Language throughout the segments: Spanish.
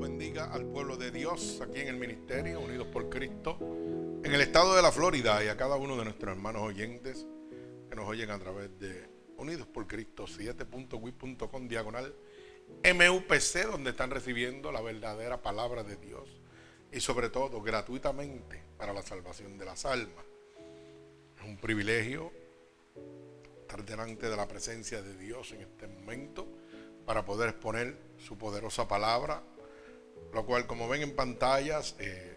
Bendiga al pueblo de Dios aquí en el ministerio, unidos por Cristo, en el estado de la Florida y a cada uno de nuestros hermanos oyentes que nos oyen a través de Unidos por Cristo 7.wit.com diagonal MUPC, donde están recibiendo la verdadera palabra de Dios y sobre todo gratuitamente para la salvación de las almas. Es un privilegio estar delante de la presencia de Dios en este momento para poder exponer su poderosa palabra, lo cual como ven en pantallas eh,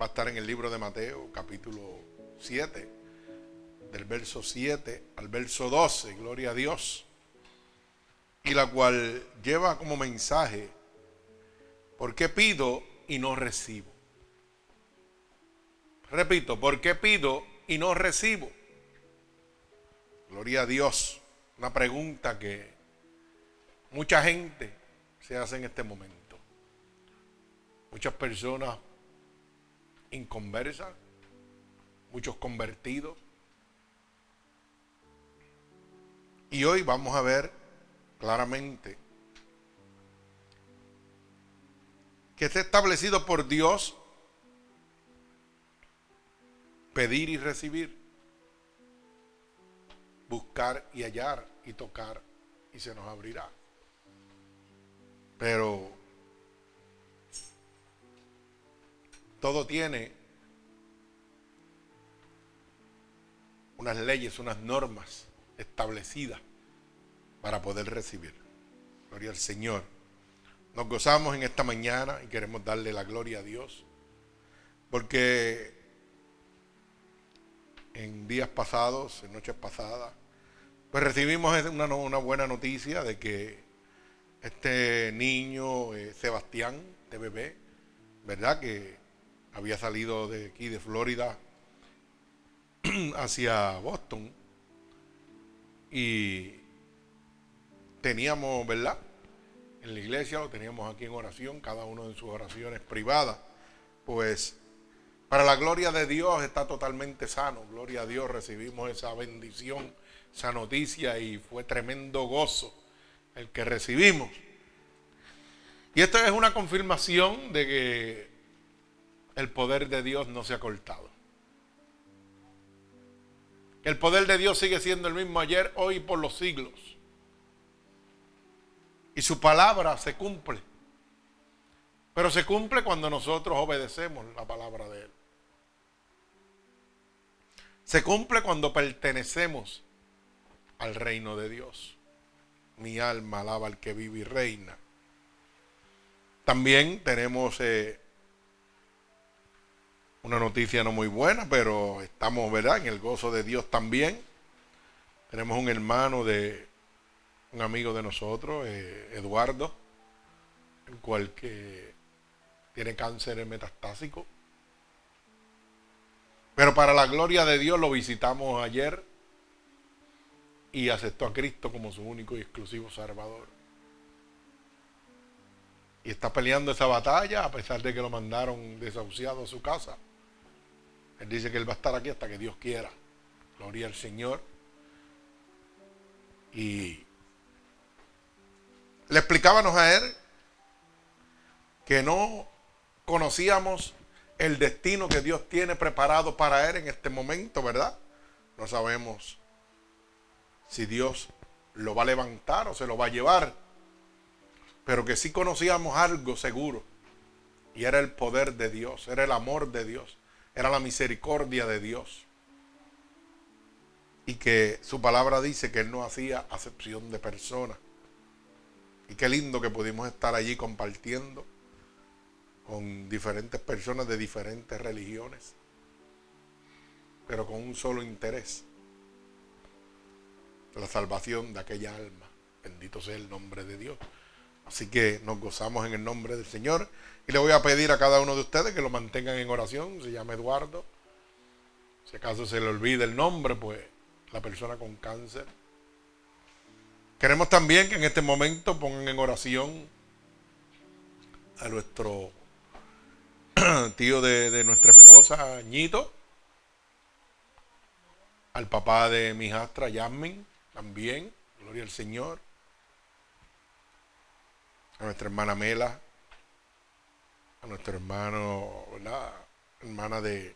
va a estar en el libro de Mateo capítulo 7, del verso 7 al verso 12, gloria a Dios, y la cual lleva como mensaje, ¿por qué pido y no recibo? Repito, ¿por qué pido y no recibo? Gloria a Dios. Una pregunta que mucha gente se hace en este momento. Muchas personas inconversas, muchos convertidos. Y hoy vamos a ver claramente que está establecido por Dios pedir y recibir, buscar y hallar y tocar y se nos abrirá. Pero todo tiene unas leyes, unas normas establecidas para poder recibir. Gloria al Señor. Nos gozamos en esta mañana y queremos darle la gloria a Dios. Porque en días pasados, en noches pasadas, pues recibimos una, buena noticia de que este niño, eh, Sebastián, de bebé, ¿verdad? Que había salido de aquí, de Florida, hacia Boston. Y teníamos, ¿verdad? En la iglesia lo teníamos aquí en oración, cada uno en sus oraciones privadas. Pues para la gloria de Dios está totalmente sano. Gloria a Dios, recibimos esa bendición, esa noticia y fue tremendo gozo el que recibimos. Y esto es una confirmación de que el poder de Dios no se ha cortado. El poder de Dios sigue siendo el mismo ayer, hoy y por los siglos. Y su palabra se cumple. Pero se cumple cuando nosotros obedecemos la palabra de Él. Se cumple cuando pertenecemos al reino de Dios. Mi alma alaba al que vive y reina. También tenemos eh, una noticia no muy buena, pero estamos, ¿verdad?, en el gozo de Dios también. Tenemos un hermano de un amigo de nosotros, eh, Eduardo, el cual que tiene cáncer metastásico. Pero para la gloria de Dios lo visitamos ayer y aceptó a Cristo como su único y exclusivo Salvador. Y está peleando esa batalla a pesar de que lo mandaron desahuciado a su casa. Él dice que él va a estar aquí hasta que Dios quiera. Gloria al Señor. Y le explicábamos a él que no conocíamos el destino que Dios tiene preparado para él en este momento, ¿verdad? No sabemos si Dios lo va a levantar o se lo va a llevar, pero que sí conocíamos algo seguro, y era el poder de Dios, era el amor de Dios, era la misericordia de Dios. Y que su palabra dice que Él no hacía acepción de personas. Y qué lindo que pudimos estar allí compartiendo con diferentes personas de diferentes religiones, pero con un solo interés, la salvación de aquella alma. Bendito sea el nombre de Dios. Así que nos gozamos en el nombre del Señor. Y le voy a pedir a cada uno de ustedes que lo mantengan en oración. Se llama Eduardo. Si acaso se le olvida el nombre, pues la persona con cáncer. Queremos también que en este momento pongan en oración a nuestro tío de, de nuestra esposa, Ñito. Al papá de mi hijastra, Yasmin, también. Gloria al Señor a nuestra hermana Mela, a nuestro hermano, la hermana de,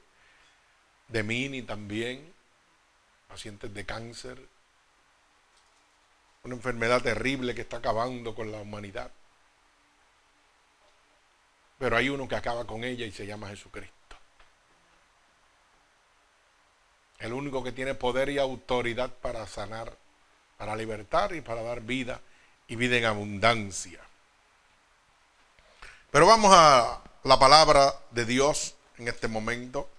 de Mini también, pacientes de cáncer, una enfermedad terrible que está acabando con la humanidad. Pero hay uno que acaba con ella y se llama Jesucristo. El único que tiene poder y autoridad para sanar, para libertar y para dar vida y vida en abundancia. Pero vamos a la palabra de Dios en este momento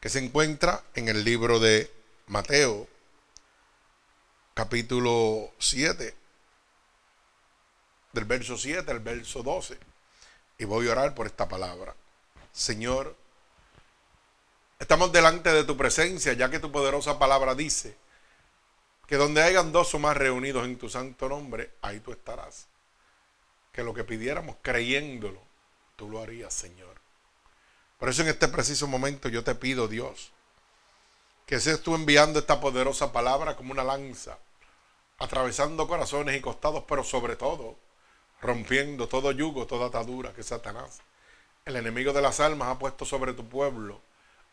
que se encuentra en el libro de Mateo, capítulo 7, del verso 7 al verso 12. Y voy a orar por esta palabra. Señor, estamos delante de tu presencia, ya que tu poderosa palabra dice que donde hayan dos o más reunidos en tu santo nombre, ahí tú estarás. Que lo que pidiéramos creyéndolo, tú lo harías, Señor. Por eso en este preciso momento yo te pido, Dios, que seas tú enviando esta poderosa palabra como una lanza, atravesando corazones y costados, pero sobre todo rompiendo todo yugo, toda atadura que Satanás, el enemigo de las almas, ha puesto sobre tu pueblo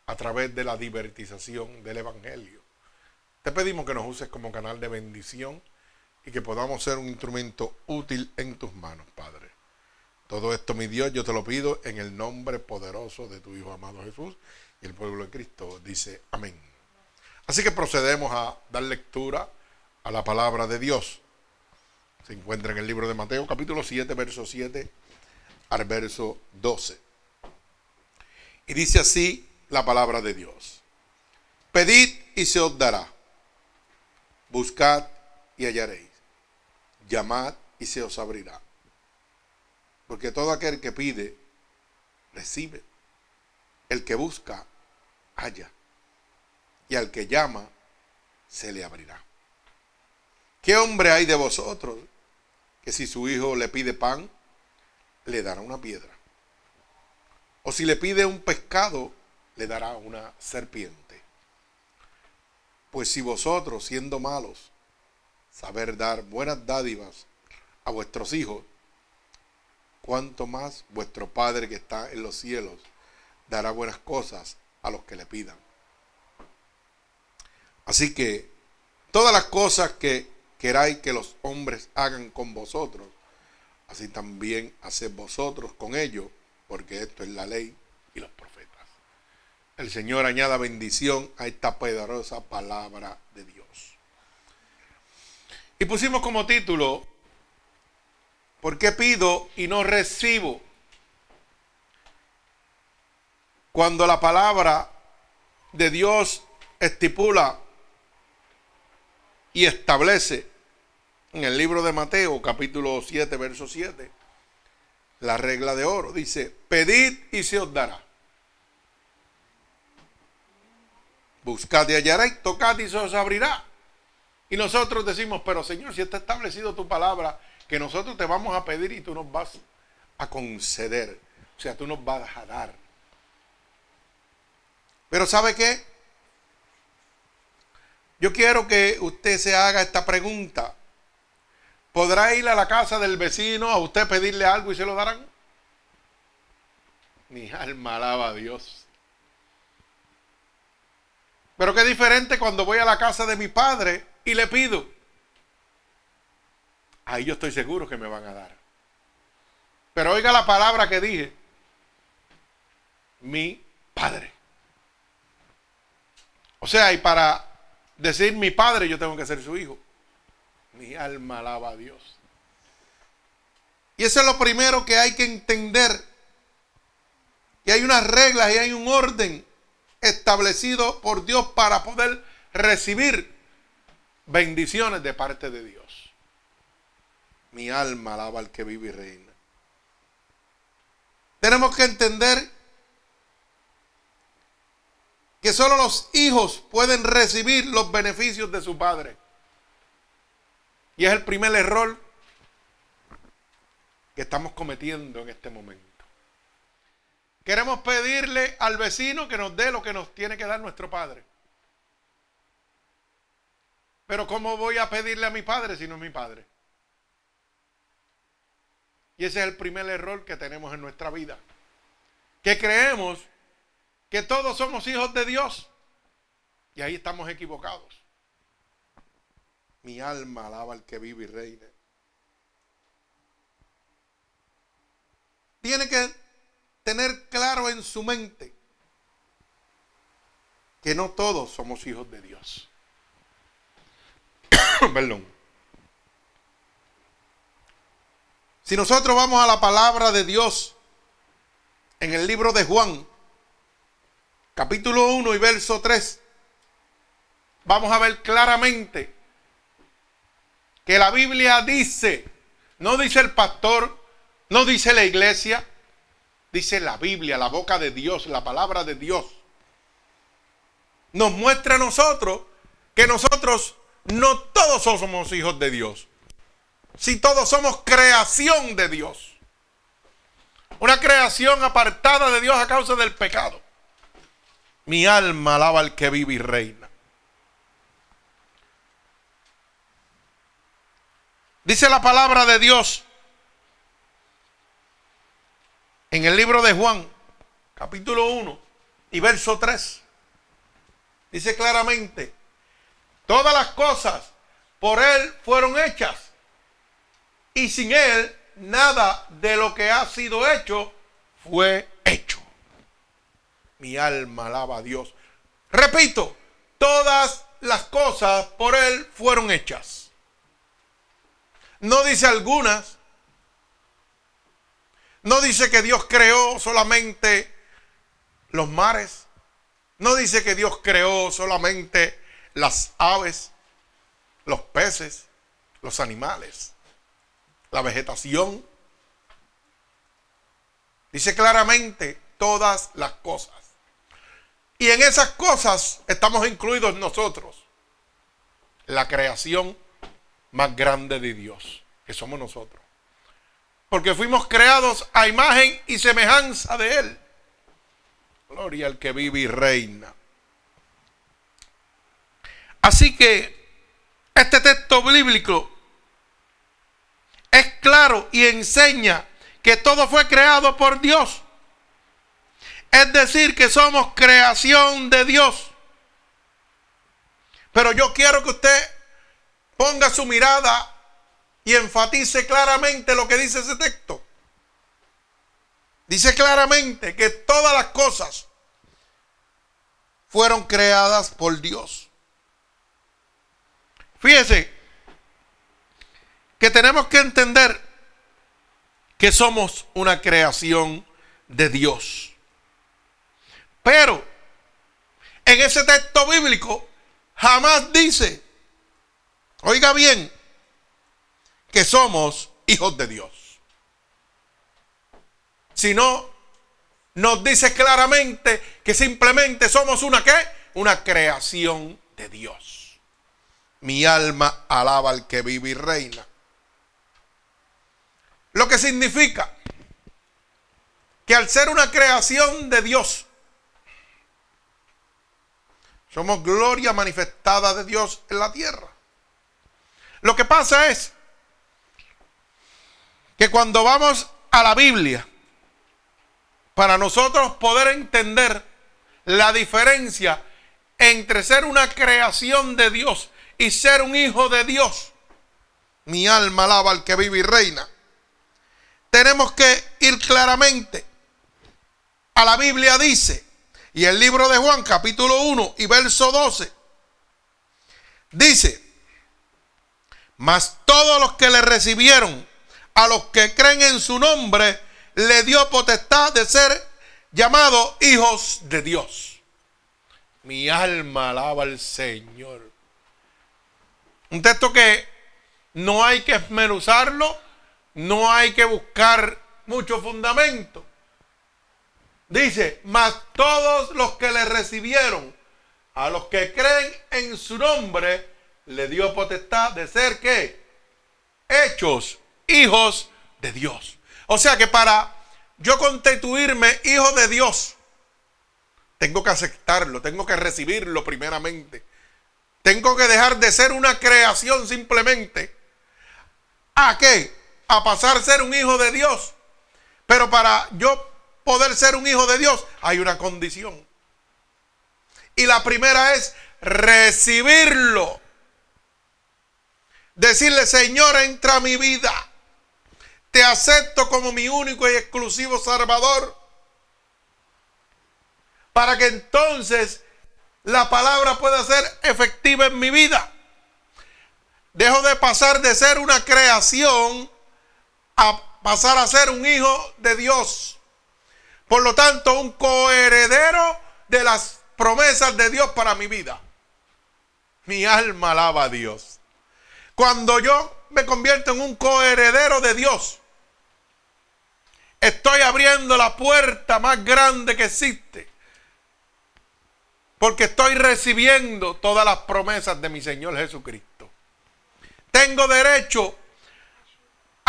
a través de la divertización del Evangelio. Te pedimos que nos uses como canal de bendición y que podamos ser un instrumento útil en tus manos, Padre. Todo esto, mi Dios, yo te lo pido en el nombre poderoso de tu Hijo amado Jesús y el pueblo de Cristo dice amén. Así que procedemos a dar lectura a la palabra de Dios. Se encuentra en el libro de Mateo, capítulo 7, verso 7 al verso 12. Y dice así la palabra de Dios. Pedid y se os dará. Buscad y hallaréis. Llamad y se os abrirá. Porque todo aquel que pide, recibe. El que busca, halla. Y al que llama, se le abrirá. ¿Qué hombre hay de vosotros que si su hijo le pide pan, le dará una piedra? O si le pide un pescado, le dará una serpiente. Pues si vosotros, siendo malos, saber dar buenas dádivas a vuestros hijos, cuanto más vuestro Padre que está en los cielos dará buenas cosas a los que le pidan. Así que todas las cosas que queráis que los hombres hagan con vosotros, así también haced vosotros con ellos, porque esto es la ley y los profetas. El Señor añada bendición a esta poderosa palabra de Dios. Y pusimos como título, ¿por qué pido y no recibo? Cuando la palabra de Dios estipula y establece en el libro de Mateo, capítulo 7, verso 7, la regla de oro. Dice, pedid y se os dará. Buscad y hallaréis, tocad y se os abrirá. Y nosotros decimos, pero Señor, si está establecido tu palabra, que nosotros te vamos a pedir y tú nos vas a conceder. O sea, tú nos vas a dar. Pero ¿sabe qué? Yo quiero que usted se haga esta pregunta. ¿Podrá ir a la casa del vecino a usted pedirle algo y se lo darán? Mi alma alaba a Dios. Pero qué diferente cuando voy a la casa de mi padre y le pido. Ahí yo estoy seguro que me van a dar. Pero oiga la palabra que dije. Mi padre. O sea, y para decir mi padre yo tengo que ser su hijo. Mi alma alaba a Dios. Y eso es lo primero que hay que entender. Que hay unas reglas y hay un orden establecido por Dios para poder recibir bendiciones de parte de Dios. Mi alma alaba al que vive y reina. Tenemos que entender que solo los hijos pueden recibir los beneficios de su padre. Y es el primer error que estamos cometiendo en este momento. Queremos pedirle al vecino que nos dé lo que nos tiene que dar nuestro padre. Pero ¿cómo voy a pedirle a mi padre si no es mi padre? Y ese es el primer error que tenemos en nuestra vida. que creemos que todos somos hijos de Dios. Y ahí estamos equivocados. Mi alma alaba al que vive y reina. Tiene que tener claro en su mente que no todos somos hijos de Dios. Perdón. Si nosotros vamos a la palabra de Dios en el libro de Juan, capítulo 1 y verso 3, vamos a ver claramente que la Biblia dice, no dice el pastor, no dice la iglesia, dice la Biblia, la boca de Dios, la palabra de Dios. Nos muestra a nosotros que nosotros no todos somos hijos de Dios. Si todos somos creación de Dios. Una creación apartada de Dios a causa del pecado. Mi alma alaba al que vive y reina. Dice la palabra de Dios en el libro de Juan, capítulo 1 y verso 3. Dice claramente, todas las cosas por Él fueron hechas y sin Él nada de lo que ha sido hecho fue hecho. Mi alma alaba a Dios. Repito, todas las cosas por Él fueron hechas. No dice algunas. No dice que Dios creó solamente los mares. No dice que Dios creó solamente las aves, los peces, los animales, la vegetación. Dice claramente todas las cosas. Y en esas cosas estamos incluidos nosotros. La creación más grande de Dios, que somos nosotros. Porque fuimos creados a imagen y semejanza de Él. Gloria al que vive y reina. Así que este texto bíblico es claro y enseña que todo fue creado por Dios. Es decir, que somos creación de Dios. Pero yo quiero que usted ponga su mirada y enfatice claramente lo que dice ese texto. Dice claramente que todas las cosas fueron creadas por Dios. Fíjese que tenemos que entender que somos una creación de Dios. Pero en ese texto bíblico jamás dice Oiga bien, que somos hijos de Dios. Si no, nos dice claramente que simplemente somos una qué? Una creación de Dios. Mi alma alaba al que vive y reina. Lo que significa que al ser una creación de Dios, somos gloria manifestada de Dios en la tierra. Lo que pasa es que cuando vamos a la Biblia, para nosotros poder entender la diferencia entre ser una creación de Dios y ser un hijo de Dios, mi alma alaba al que vive y reina. Tenemos que ir claramente a la Biblia dice, y el libro de Juan capítulo 1 y verso 12, dice, mas todos los que le recibieron, a los que creen en su nombre, le dio potestad de ser llamados hijos de Dios. Mi alma alaba al Señor. Un texto que no hay que esmeruzarlo, no hay que buscar mucho fundamento. Dice, mas todos los que le recibieron, a los que creen en su nombre, le dio potestad de ser qué? Hechos hijos de Dios. O sea que para yo constituirme hijo de Dios, tengo que aceptarlo, tengo que recibirlo primeramente. Tengo que dejar de ser una creación simplemente. ¿A qué? A pasar a ser un hijo de Dios. Pero para yo poder ser un hijo de Dios, hay una condición. Y la primera es recibirlo. Decirle, Señor, entra a mi vida. Te acepto como mi único y exclusivo Salvador. Para que entonces la palabra pueda ser efectiva en mi vida. Dejo de pasar de ser una creación a pasar a ser un hijo de Dios. Por lo tanto, un coheredero de las promesas de Dios para mi vida. Mi alma alaba a Dios. Cuando yo me convierto en un coheredero de Dios, estoy abriendo la puerta más grande que existe. Porque estoy recibiendo todas las promesas de mi Señor Jesucristo. Tengo derecho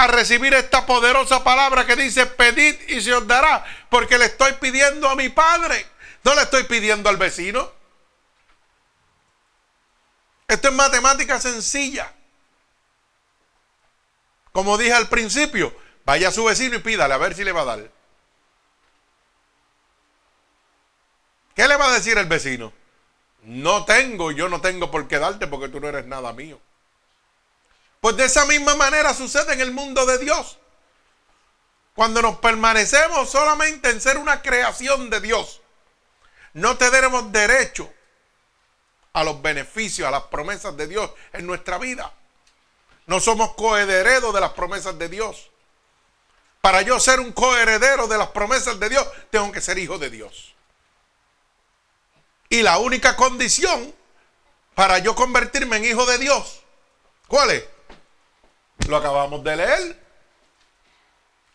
a recibir esta poderosa palabra que dice, pedid y se os dará, porque le estoy pidiendo a mi Padre, no le estoy pidiendo al vecino. Esto es matemática sencilla. Como dije al principio, vaya a su vecino y pídale a ver si le va a dar. ¿Qué le va a decir el vecino? No tengo, yo no tengo por qué darte porque tú no eres nada mío. Pues de esa misma manera sucede en el mundo de Dios. Cuando nos permanecemos solamente en ser una creación de Dios, no tenemos derecho a los beneficios, a las promesas de Dios en nuestra vida. No somos coherederos de las promesas de Dios. Para yo ser un coheredero de las promesas de Dios, tengo que ser hijo de Dios. Y la única condición para yo convertirme en hijo de Dios, ¿cuál es? Lo acabamos de leer.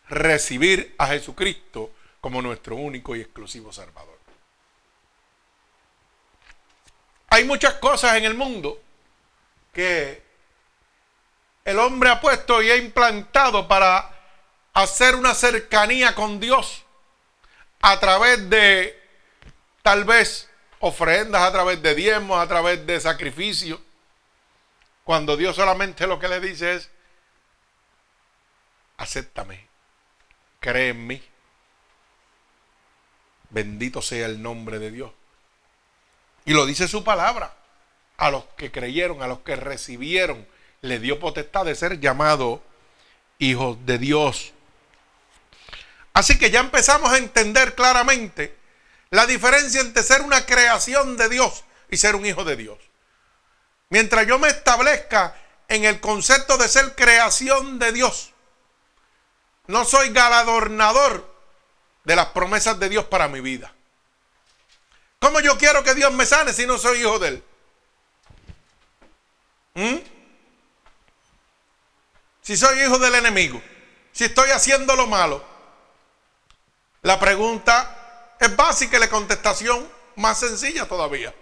Recibir a Jesucristo como nuestro único y exclusivo Salvador. Hay muchas cosas en el mundo que el hombre ha puesto y ha implantado para hacer una cercanía con Dios a través de tal vez ofrendas, a través de diezmos, a través de sacrificios, cuando Dios solamente lo que le dice es, acéptame, cree en mí. Bendito sea el nombre de Dios. Y lo dice su palabra. A los que creyeron, a los que recibieron, le dio potestad de ser llamado hijos de Dios. Así que ya empezamos a entender claramente la diferencia entre ser una creación de Dios y ser un hijo de Dios. Mientras yo me establezca en el concepto de ser creación de Dios, no soy galadornador de las promesas de Dios para mi vida. ¿Cómo yo quiero que Dios me sane si no soy hijo de Él? ¿Mm? Si soy hijo del enemigo, si estoy haciendo lo malo. La pregunta es básica y la contestación más sencilla todavía.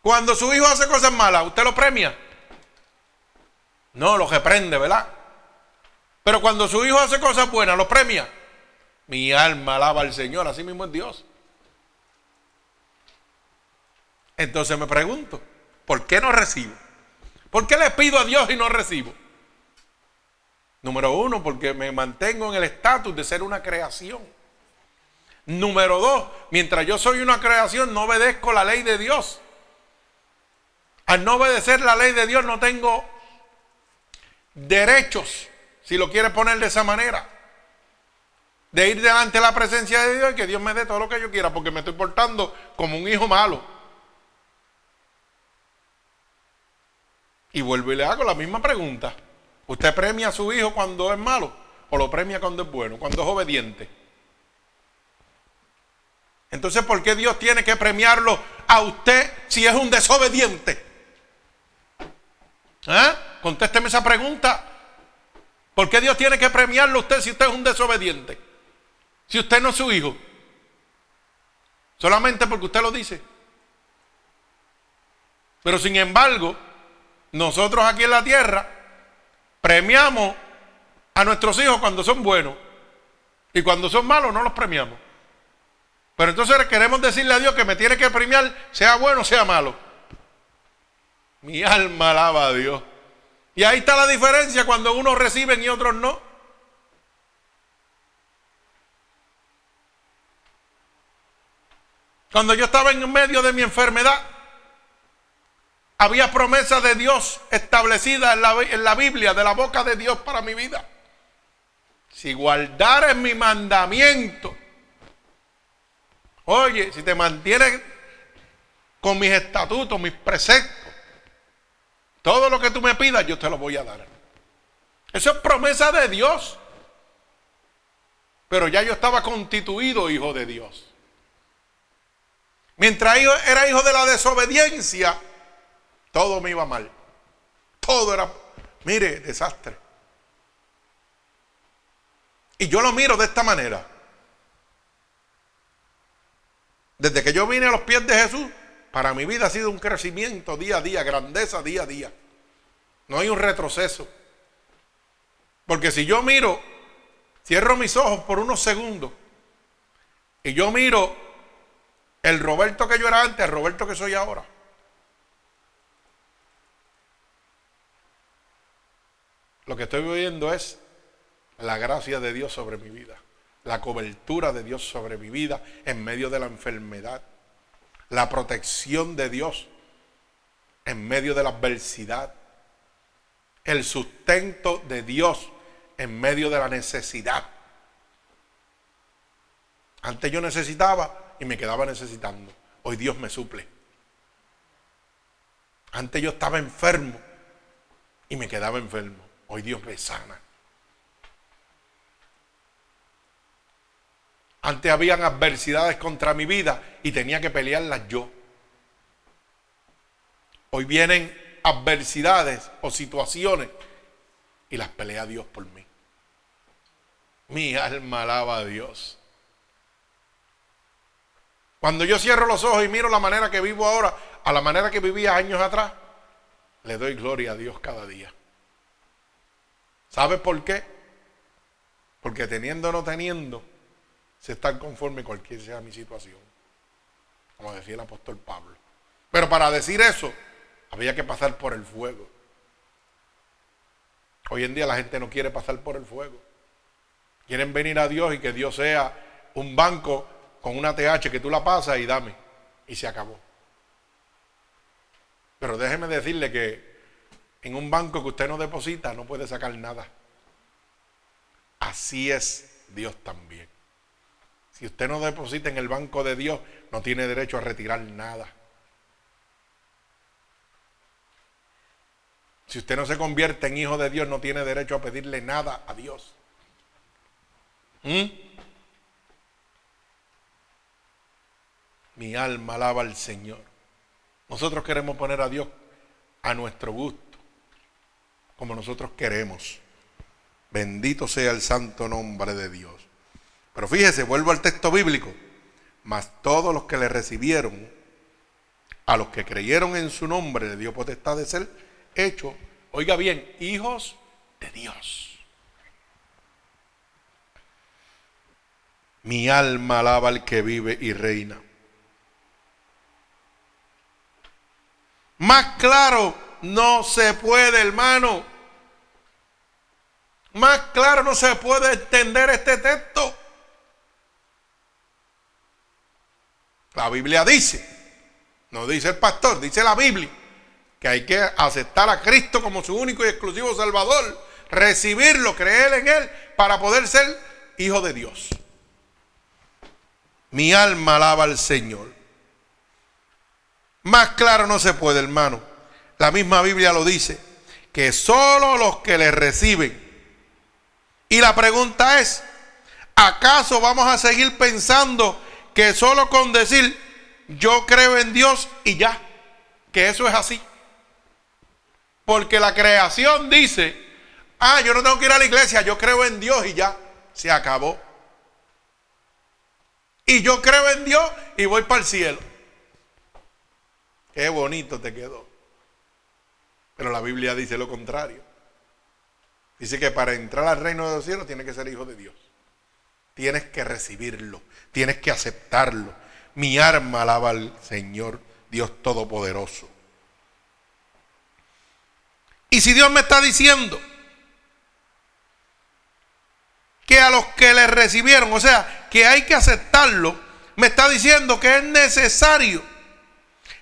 Cuando su hijo hace cosas malas, ¿usted lo premia? No, lo reprende, ¿verdad? Pero cuando su hijo hace cosas buenas, lo premia. Mi alma alaba al Señor, así mismo es Dios. Entonces me pregunto, ¿por qué no recibo? ¿Por qué le pido a Dios y no recibo? Número uno, porque me mantengo en el estatus de ser una creación. Número dos, mientras yo soy una creación, no obedezco la ley de Dios. Al no obedecer la ley de Dios no tengo derechos si lo quiere poner de esa manera. De ir delante de la presencia de Dios y que Dios me dé todo lo que yo quiera, porque me estoy portando como un hijo malo. Y vuelvo y le hago la misma pregunta. ¿Usted premia a su hijo cuando es malo o lo premia cuando es bueno, cuando es obediente? Entonces, ¿por qué Dios tiene que premiarlo a usted si es un desobediente? ¿Eh? Contésteme esa pregunta. ¿Por qué Dios tiene que premiarlo a usted si usted es un desobediente? Si usted no es su hijo. Solamente porque usted lo dice. Pero sin embargo, nosotros aquí en la tierra premiamos a nuestros hijos cuando son buenos. Y cuando son malos no los premiamos. Pero entonces queremos decirle a Dios que me tiene que premiar, sea bueno o sea malo. Mi alma alaba a Dios. Y ahí está la diferencia cuando unos reciben y otros no. Cuando yo estaba en medio de mi enfermedad, había promesa de Dios establecida en la, en la, Biblia, de la boca de Dios para mi vida. Si guardares mi mandamiento, oye, si te mantienes con mis estatutos, mis preceptos, todo lo que tú me pidas, yo te lo voy a dar. Eso es promesa de Dios. Pero ya yo estaba constituido hijo de Dios. Mientras era hijo de la desobediencia, todo me iba mal. Todo era, mire, desastre. Y yo lo miro de esta manera. Desde que yo vine a los pies de Jesús, para mi vida ha sido un crecimiento día a día, grandeza día a día. No hay un retroceso. Porque si yo miro, cierro mis ojos por unos segundos y yo miro el Roberto que yo era antes, el Roberto que soy ahora. Lo que estoy viendo es la gracia de Dios sobre mi vida, la cobertura de Dios sobre mi vida en medio de la enfermedad, la protección de Dios en medio de la adversidad, el sustento de Dios en medio de la necesidad. Antes yo necesitaba y me quedaba necesitando. Hoy Dios me suple. Antes yo estaba enfermo y me quedaba enfermo. Hoy Dios me sana. Antes habían adversidades contra mi vida y tenía que pelearlas yo. Hoy vienen adversidades o situaciones y las pelea Dios por mí. Mi alma alaba a Dios. Cuando yo cierro los ojos y miro la manera que vivo ahora a la manera que vivía años atrás, le doy gloria a Dios cada día. ¿Sabes por qué? Porque teniendo o no teniendo, se están conforme cualquier sea mi situación. Como decía el apóstol Pablo. Pero para decir eso, había que pasar por el fuego. Hoy en día la gente no quiere pasar por el fuego. Quieren venir a Dios y que Dios sea un banco con una TH que tú la pasas y dame. Y se acabó. Pero déjeme decirle que en un banco que usted no deposita no puede sacar nada. Así es Dios también. Si usted no deposita en el banco de Dios, no tiene derecho a retirar nada. Si usted no se convierte en hijo de Dios, no tiene derecho a pedirle nada a Dios. ¿Mm? Mi alma alaba al Señor. Nosotros queremos poner a Dios a nuestro gusto, como nosotros queremos. Bendito sea el santo nombre de Dios. Pero fíjese, vuelvo al texto bíblico. Mas todos los que le recibieron, a los que creyeron en su nombre, le dio potestad de ser hecho, oiga bien, hijos de Dios. Mi alma alaba al que vive y reina. Más claro no se puede, hermano. Más claro no se puede entender este texto. La Biblia dice, no dice el pastor, dice la Biblia que hay que aceptar a Cristo como su único y exclusivo Salvador, recibirlo, creer en Él para poder ser hijo de Dios. Mi alma alaba al Señor. Más claro no se puede, hermano. La misma Biblia lo dice, que solo los que le reciben. Y la pregunta es, ¿acaso vamos a seguir pensando que solo con decir yo creo en Dios y ya, que eso es así? Porque la creación dice, ah, yo no tengo que ir a la iglesia, yo creo en Dios y ya, se acabó. Y yo creo en Dios y voy para el cielo. Qué bonito te quedó. Pero la Biblia dice lo contrario. Dice que para entrar al reino de los cielos tienes que ser hijo de Dios. Tienes que recibirlo, tienes que aceptarlo. Mi arma alaba al Señor, Dios Todopoderoso. Y si Dios me está diciendo que a los que le recibieron, o sea, que hay que aceptarlo, me está diciendo que es necesario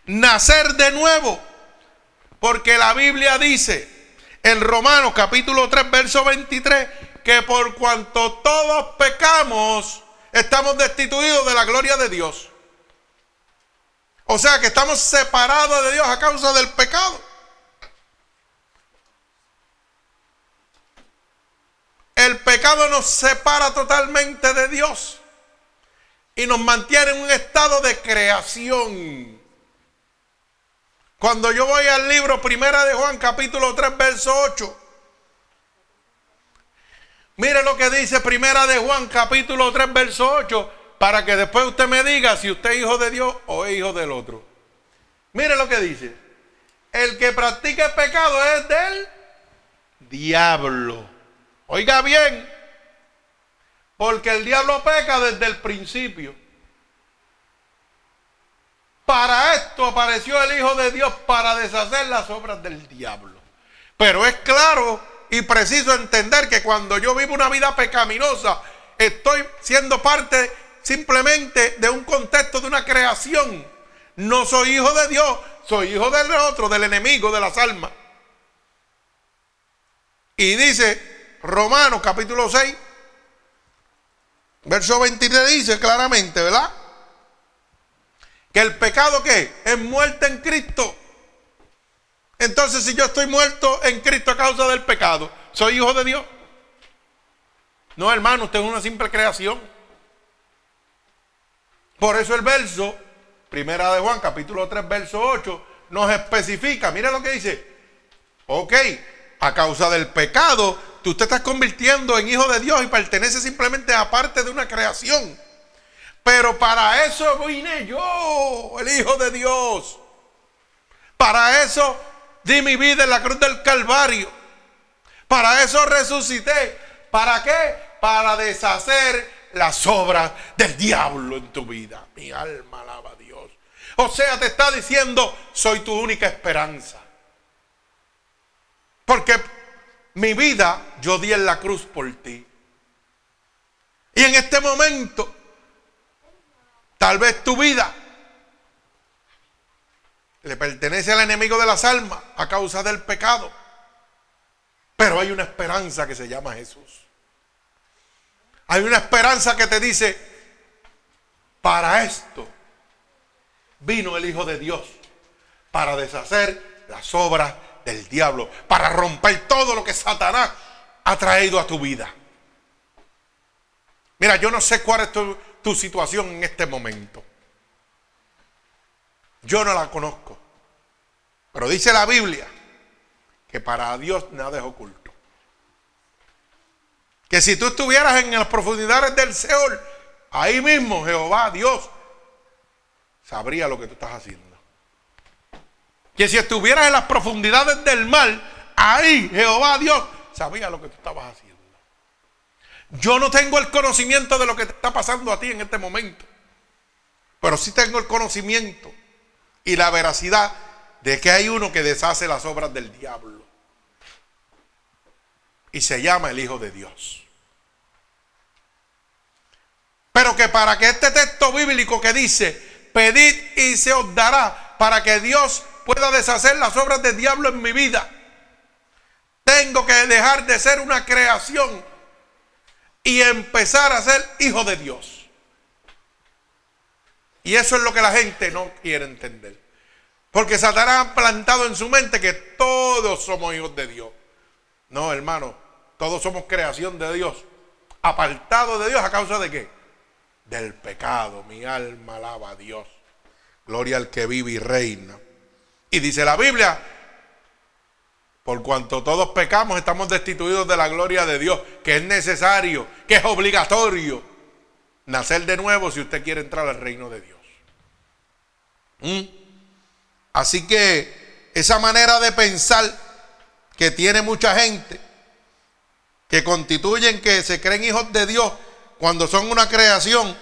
nacer de nuevo. Porque la Biblia dice en Romanos capítulo 3, verso 23, que por cuanto todos pecamos, estamos destituidos de la gloria de Dios. O sea que estamos separados de Dios a causa del pecado. El pecado nos separa totalmente de Dios y nos mantiene en un estado de creación. Cuando yo voy al libro Primera de Juan capítulo 3 verso 8. Mire lo que dice Primera de Juan capítulo 3 verso 8 para que después usted me diga si usted es hijo de Dios o es hijo del otro. Mire lo que dice. El que practica el pecado es del diablo. Oiga bien, porque el diablo peca desde el principio. Para esto apareció el Hijo de Dios para deshacer las obras del diablo. Pero es claro y preciso entender que cuando yo vivo una vida pecaminosa, estoy siendo parte simplemente de un contexto de una creación. No soy hijo de Dios, soy hijo del otro, del enemigo de las almas. Y dice Romanos capítulo 6, verso 23 dice claramente, ¿verdad? Que el pecado que es muerte en Cristo. Entonces si yo estoy muerto en Cristo a causa del pecado, ¿soy hijo de Dios? No, hermano, usted es una simple creación. Por eso el verso, primera de Juan, capítulo 3, verso 8, nos especifica, mira lo que dice, ok, a causa del pecado, tú te estás convirtiendo en hijo de Dios y pertenece simplemente a parte de una creación. Pero para eso vine yo, el hijo de Dios. Para eso di mi vida en la cruz del Calvario. Para eso resucité. ¿Para qué? Para deshacer las obras del diablo en tu vida. Mi alma alaba a Dios. O sea, te está diciendo, soy tu única esperanza. Porque mi vida yo di en la cruz por ti. Y en este momento, tal vez tu vida le pertenece al enemigo de las almas a causa del pecado. Pero hay una esperanza que se llama Jesús. Hay una esperanza que te dice, para esto vino el Hijo de Dios, para deshacer las obras del diablo, para romper todo lo que Satanás ha traído a tu vida. Mira, yo no sé cuál es tu, tu situación en este momento. Yo no la conozco. Pero dice la Biblia que para Dios nada es oculto. Que si tú estuvieras en las profundidades del Seol, ahí mismo Jehová, Dios, sabría lo que tú estás haciendo. Que si estuvieras en las profundidades del mal, ahí Jehová, Dios, sabía lo que tú estabas haciendo. Yo no tengo el conocimiento de lo que te está pasando a ti en este momento, pero sí tengo el conocimiento y la veracidad de que hay uno que deshace las obras del diablo. Y se llama el Hijo de Dios. Pero que para que este texto bíblico que dice, pedid y se os dará, para que Dios pueda deshacer las obras del diablo en mi vida, tengo que dejar de ser una creación y empezar a ser hijo de Dios. Y eso es lo que la gente no quiere entender. Porque Satanás ha plantado en su mente que todos somos hijos de Dios. No, hermano, todos somos creación de Dios. Apartado de Dios a causa de qué? del pecado. Mi alma alaba a Dios. Gloria al que vive y reina. Y dice la Biblia, por cuanto todos pecamos, estamos destituidos de la gloria de Dios, que es necesario, que es obligatorio nacer de nuevo si usted quiere entrar al reino de Dios. ¿Mm? Así que esa manera de pensar que tiene mucha gente, que constituyen que se creen hijos de Dios, cuando son una creación,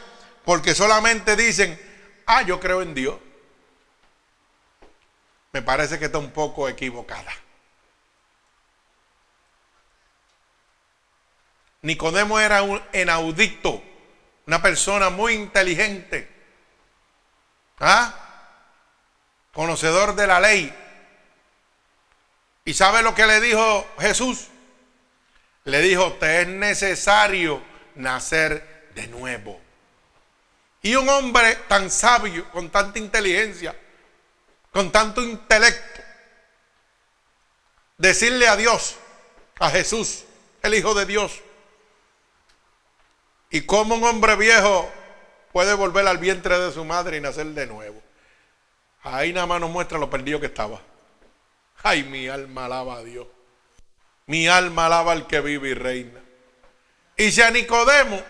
porque solamente dicen, ah, yo creo en Dios, me parece que está un poco equivocada. Nicodemo era un inaudito, una persona muy inteligente, ¿Ah? Conocedor de la ley. ¿Y sabe lo que le dijo Jesús? Le dijo, te es necesario nacer de nuevo. Y un hombre tan sabio, con tanta inteligencia, con tanto intelecto, decirle a Dios, a Jesús, el Hijo de Dios, y cómo un hombre viejo puede volver al vientre de su madre y nacer de nuevo. Ahí nada más nos muestra lo perdido que estaba. Ay, mi alma alaba a Dios. Mi alma alaba al que vive y reina. Y si a Nicodemo,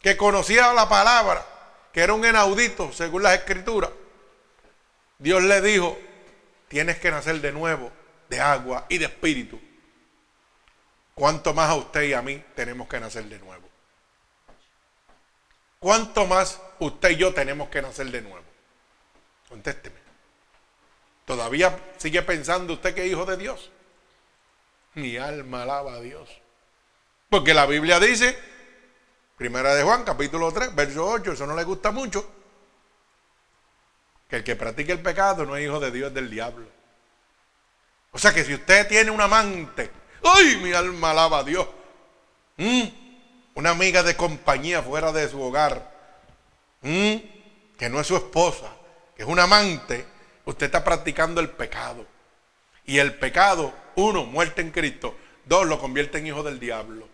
que conocía la palabra, que era un enaudito según las escrituras, Dios le dijo, tienes que nacer de nuevo de agua y de espíritu. ¿Cuánto más a usted y a mí tenemos que nacer de nuevo? ¿Cuánto más usted y yo tenemos que nacer de nuevo? Contésteme. ¿Todavía sigue pensando usted que es hijo de Dios? Mi alma alaba a Dios. Porque la Biblia dice, primera de Juan, capítulo 3, verso 8, eso no le gusta mucho, que el que practique el pecado no es hijo de Dios, es del diablo. O sea que si usted tiene un amante, ¡ay! Mi alma alaba a Dios. ¿Mm? Una amiga de compañía fuera de su hogar, ¿Mm? que no es su esposa, es un amante, usted está practicando el pecado. Y el pecado, uno, muerte en Cristo, dos, lo convierte en hijo del diablo.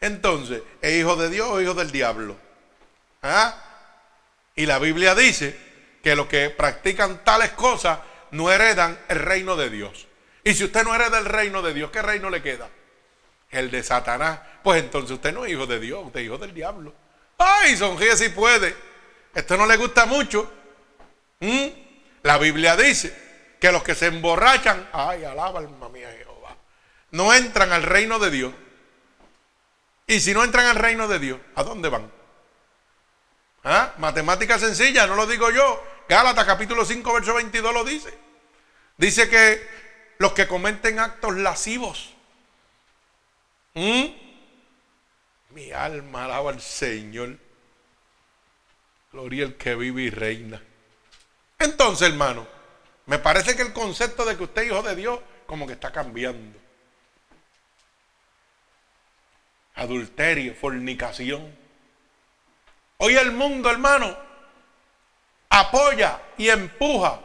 Entonces, ¿es hijo de Dios o hijo del diablo? ¿Ah? Y la Biblia dice que los que practican tales cosas no heredan el reino de Dios. Y si usted no hereda el reino de Dios, ¿qué reino le queda? El de Satanás. Pues entonces usted no es hijo de Dios, usted es hijo del diablo. Ay, sonríe si puede. Esto no le gusta mucho. ¿Mm? La Biblia dice que los que se emborrachan, ay, alaba alma mía Jehová, no entran al reino de Dios. Y si no entran al reino de Dios, ¿a dónde van? ¿Ah? Matemática sencilla, no lo digo yo. Gálatas capítulo 5, verso 22 lo dice. Dice que los que cometen actos lascivos. ¿Mm? Mi alma alaba al Señor. Gloria al que vive y reina. Entonces, hermano, me parece que el concepto de que usted es hijo de Dios como que está cambiando. Adulterio, fornicación. Hoy el mundo, hermano, apoya y empuja.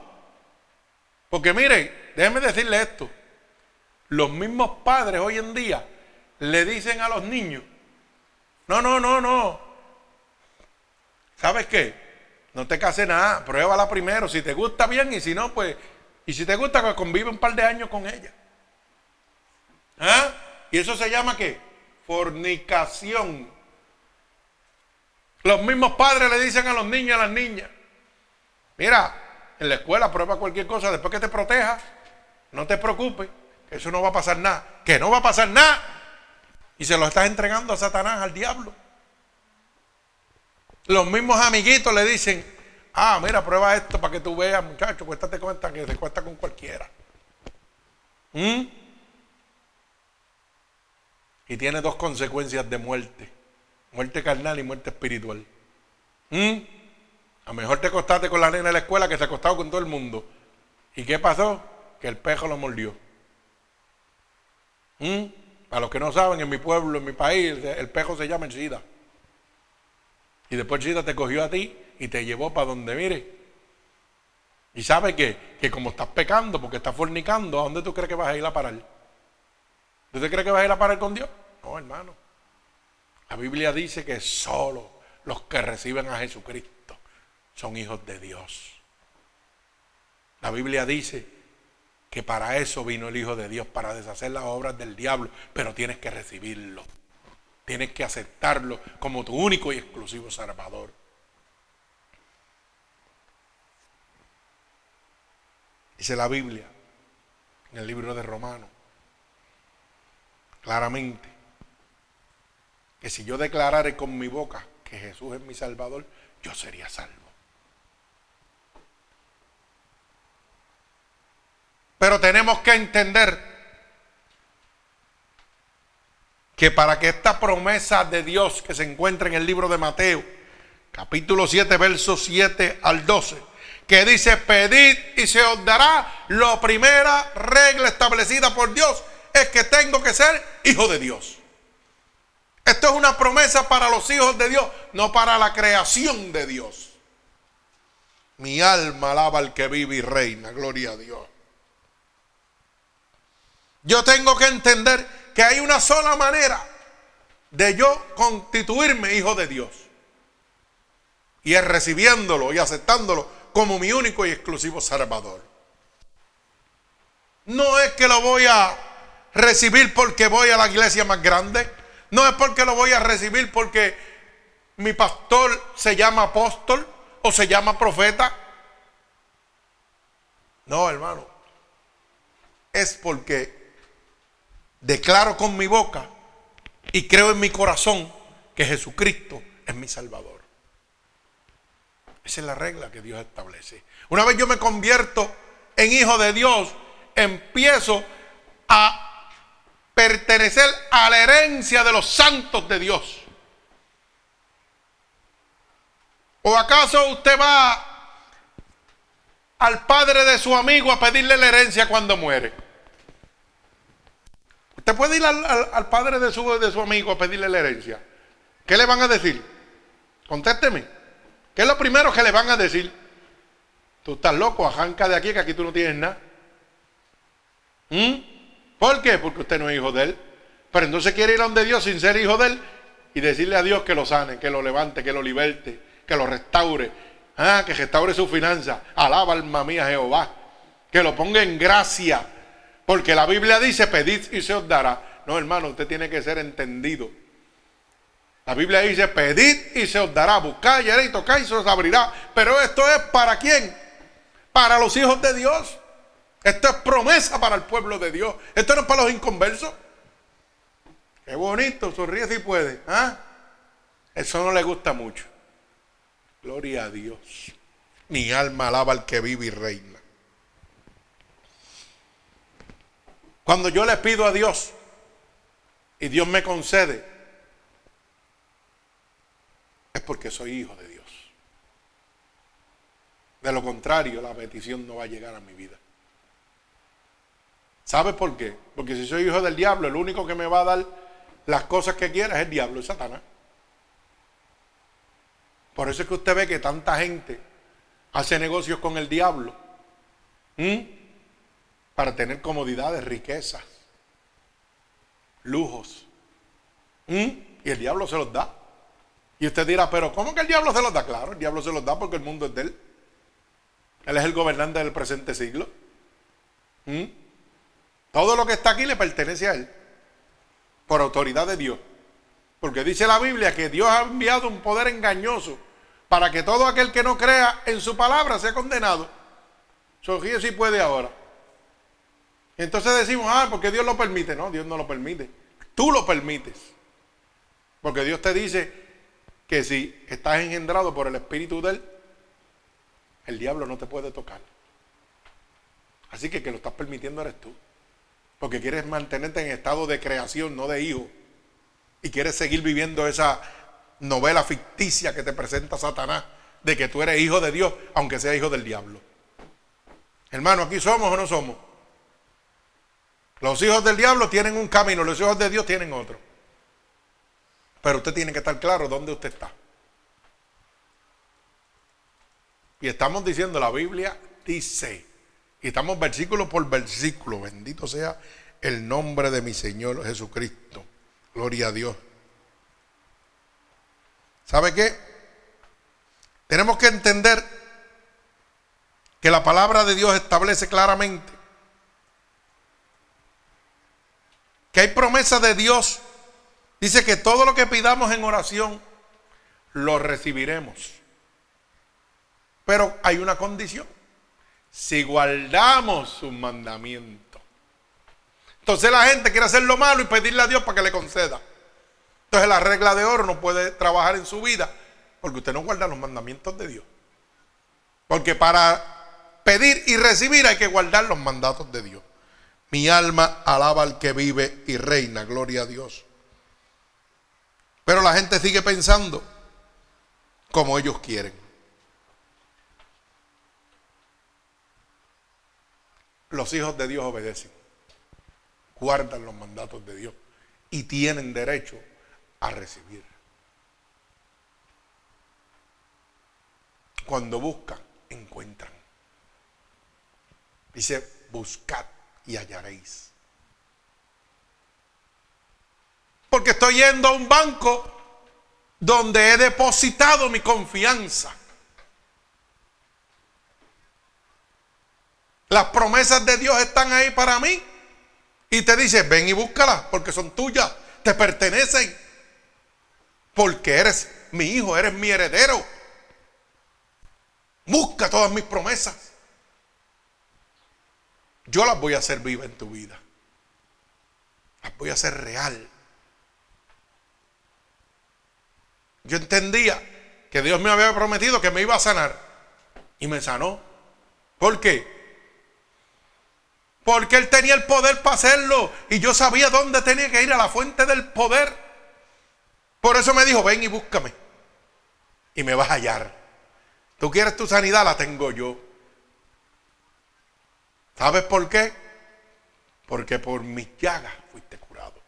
Porque mire, déjeme decirle esto. Los mismos padres hoy en día le dicen a los niños, no, no, no, no. ¿Sabes qué? No te cases nada, pruébala primero. Si te gusta bien y si no, pues, y si te gusta, pues convive un par de años con ella. ¿Ah? ¿Y eso se llama qué? Fornicación. Los mismos padres le dicen a los niños y a las niñas, mira, en la escuela prueba cualquier cosa, después que te proteja, no te preocupes, que eso no va a pasar nada, que no va a pasar nada. Y se lo estás entregando a Satanás, al diablo. Los mismos amiguitos le dicen, ah, mira, prueba esto para que tú veas, muchacho, cuéstate cuenta que se cuesta con cualquiera. ¿Mm? Y tiene dos consecuencias de muerte. Muerte carnal y muerte espiritual. ¿Mm? A lo mejor te acostaste con la nena de la escuela que se ha acostado con todo el mundo. ¿Y qué pasó? Que el pejo lo mordió. ¿Mm? A los que no saben, en mi pueblo, en mi país, el pejo se llama el SIDA. Y después SIDA te cogió a ti y te llevó para donde mire. Y sabe que, que como estás pecando, porque estás fornicando, ¿a dónde tú crees que vas a ir a parar? ¿Tú te crees que vas a ir a parar con Dios? No, hermano. La Biblia dice que solo los que reciben a Jesucristo son hijos de Dios. La Biblia dice que para eso vino el Hijo de Dios, para deshacer las obras del diablo, pero tienes que recibirlo. Tienes que aceptarlo como tu único y exclusivo Salvador. Dice la Biblia en el libro de Romanos, claramente, que si yo declarare con mi boca que Jesús es mi Salvador, yo sería salvo. Pero tenemos que entender que para que esta promesa de Dios que se encuentra en el libro de Mateo capítulo 7, versos 7 al 12, que dice, pedid y se os dará. La primera regla establecida por Dios es que tengo que ser hijo de Dios. Esto es una promesa para los hijos de Dios, no para la creación de Dios. Mi alma alaba al que vive y reina, gloria a Dios. Yo tengo que entender que hay una sola manera de yo constituirme hijo de Dios. Y es recibiéndolo y aceptándolo como mi único y exclusivo Salvador. No es que lo voy a recibir porque voy a la iglesia más grande. No es porque lo voy a recibir porque mi pastor se llama apóstol o se llama profeta. No, hermano. Es porque declaro con mi boca y creo en mi corazón que Jesucristo es mi Salvador. Esa es la regla que Dios establece. Una vez yo me convierto en hijo de Dios, empiezo a pertenecer a la herencia de los santos de Dios. ¿O acaso usted va al padre de su amigo a pedirle la herencia cuando muere? Usted puede ir al, padre de su, de su amigo a pedirle la herencia. ¿Qué le van a decir? Contésteme. ¿Qué es lo primero que le van a decir? Tú estás loco, arranca de aquí que aquí tú no tienes nada. ¿Mm? ¿Por qué? Porque usted no es hijo de él. Pero entonces quiere ir a donde Dios sin ser hijo de él y decirle a Dios que lo sane, que lo levante, que lo liberte, que lo restaure. Ah, que restaure su finanza. Alaba alma mía Jehová. Que lo ponga en gracia porque la Biblia dice, pedid y se os dará. No, hermano, usted tiene que ser entendido. La Biblia dice, pedid y se os dará. Buscad y tocad y se os abrirá. Pero esto es para quién? Para los hijos de Dios. Esto es promesa para el pueblo de Dios. Esto no es para los inconversos. Qué bonito, sonríe si puede. ¿ah? Eso no le gusta mucho. Gloria a Dios. Mi alma alaba al que vive y reina. Cuando yo le pido a Dios y Dios me concede, es porque soy hijo de Dios. De lo contrario, la petición no va a llegar a mi vida. ¿Sabe por qué? Porque si soy hijo del diablo, el único que me va a dar las cosas que quiera es el diablo, es Satanás. Por eso es que usted ve que tanta gente hace negocios con el diablo. ¿Mm? Para tener comodidades, riquezas, lujos. ¿Mm? Y el diablo se los da. Y usted dirá, pero ¿cómo que el diablo se los da? Claro, el diablo se los da porque el mundo es de él. Él es el gobernante del presente siglo. ¿Mm? Todo lo que está aquí le pertenece a él. Por autoridad de Dios. Porque dice la Biblia que Dios ha enviado un poder engañoso para que todo aquel que no crea en su palabra sea condenado. Sonríe si puede ahora. Entonces decimos, ah, porque Dios lo permite. No, Dios no lo permite. Tú lo permites. Porque Dios te dice que si estás engendrado por el Espíritu de Él, el diablo no te puede tocar. Así que que lo estás permitiendo eres tú. Porque quieres mantenerte en estado de creación, no de hijo. Y quieres seguir viviendo esa novela ficticia que te presenta Satanás de que tú eres hijo de Dios, aunque sea hijo del diablo. Hermano, aquí somos o no somos. Los hijos del diablo tienen un camino, los hijos de Dios tienen otro. Pero usted tiene que estar claro dónde usted está. Y estamos diciendo, la Biblia dice, y estamos versículo por versículo, bendito sea el nombre de mi Señor Jesucristo. Gloria a Dios. ¿Sabe qué? Tenemos que entender que la palabra de Dios establece claramente que hay promesa de Dios. Dice que todo lo que pidamos en oración lo recibiremos. Pero hay una condición. Si guardamos sus mandamientos. Entonces la gente quiere hacer lo malo y pedirle a Dios para que le conceda. Entonces la regla de oro no puede trabajar en su vida porque usted no guarda los mandamientos de Dios. Porque para pedir y recibir hay que guardar los mandatos de Dios. Mi alma alaba al que vive y reina, gloria a Dios. Pero la gente sigue pensando como ellos quieren. Los hijos de Dios obedecen, guardan los mandatos de Dios y tienen derecho a recibir. Cuando buscan, encuentran. Dice, buscad y hallaréis. Porque estoy yendo a un banco donde he depositado mi confianza. Las promesas de Dios están ahí para mí. Y te dice, ven y búscalas porque son tuyas, te pertenecen. Porque eres mi hijo, eres mi heredero. Busca todas mis promesas. Yo las voy a hacer viva en tu vida. Las voy a hacer real. Yo entendía que Dios me había prometido que me iba a sanar. Y me sanó. ¿Por qué? Porque Él tenía el poder para hacerlo. Y yo sabía dónde tenía que ir a la fuente del poder. Por eso me dijo, ven y búscame. Y me vas a hallar. Tú quieres tu sanidad, la tengo yo. ¿Sabes por qué? Porque por mis llagas fuiste curado.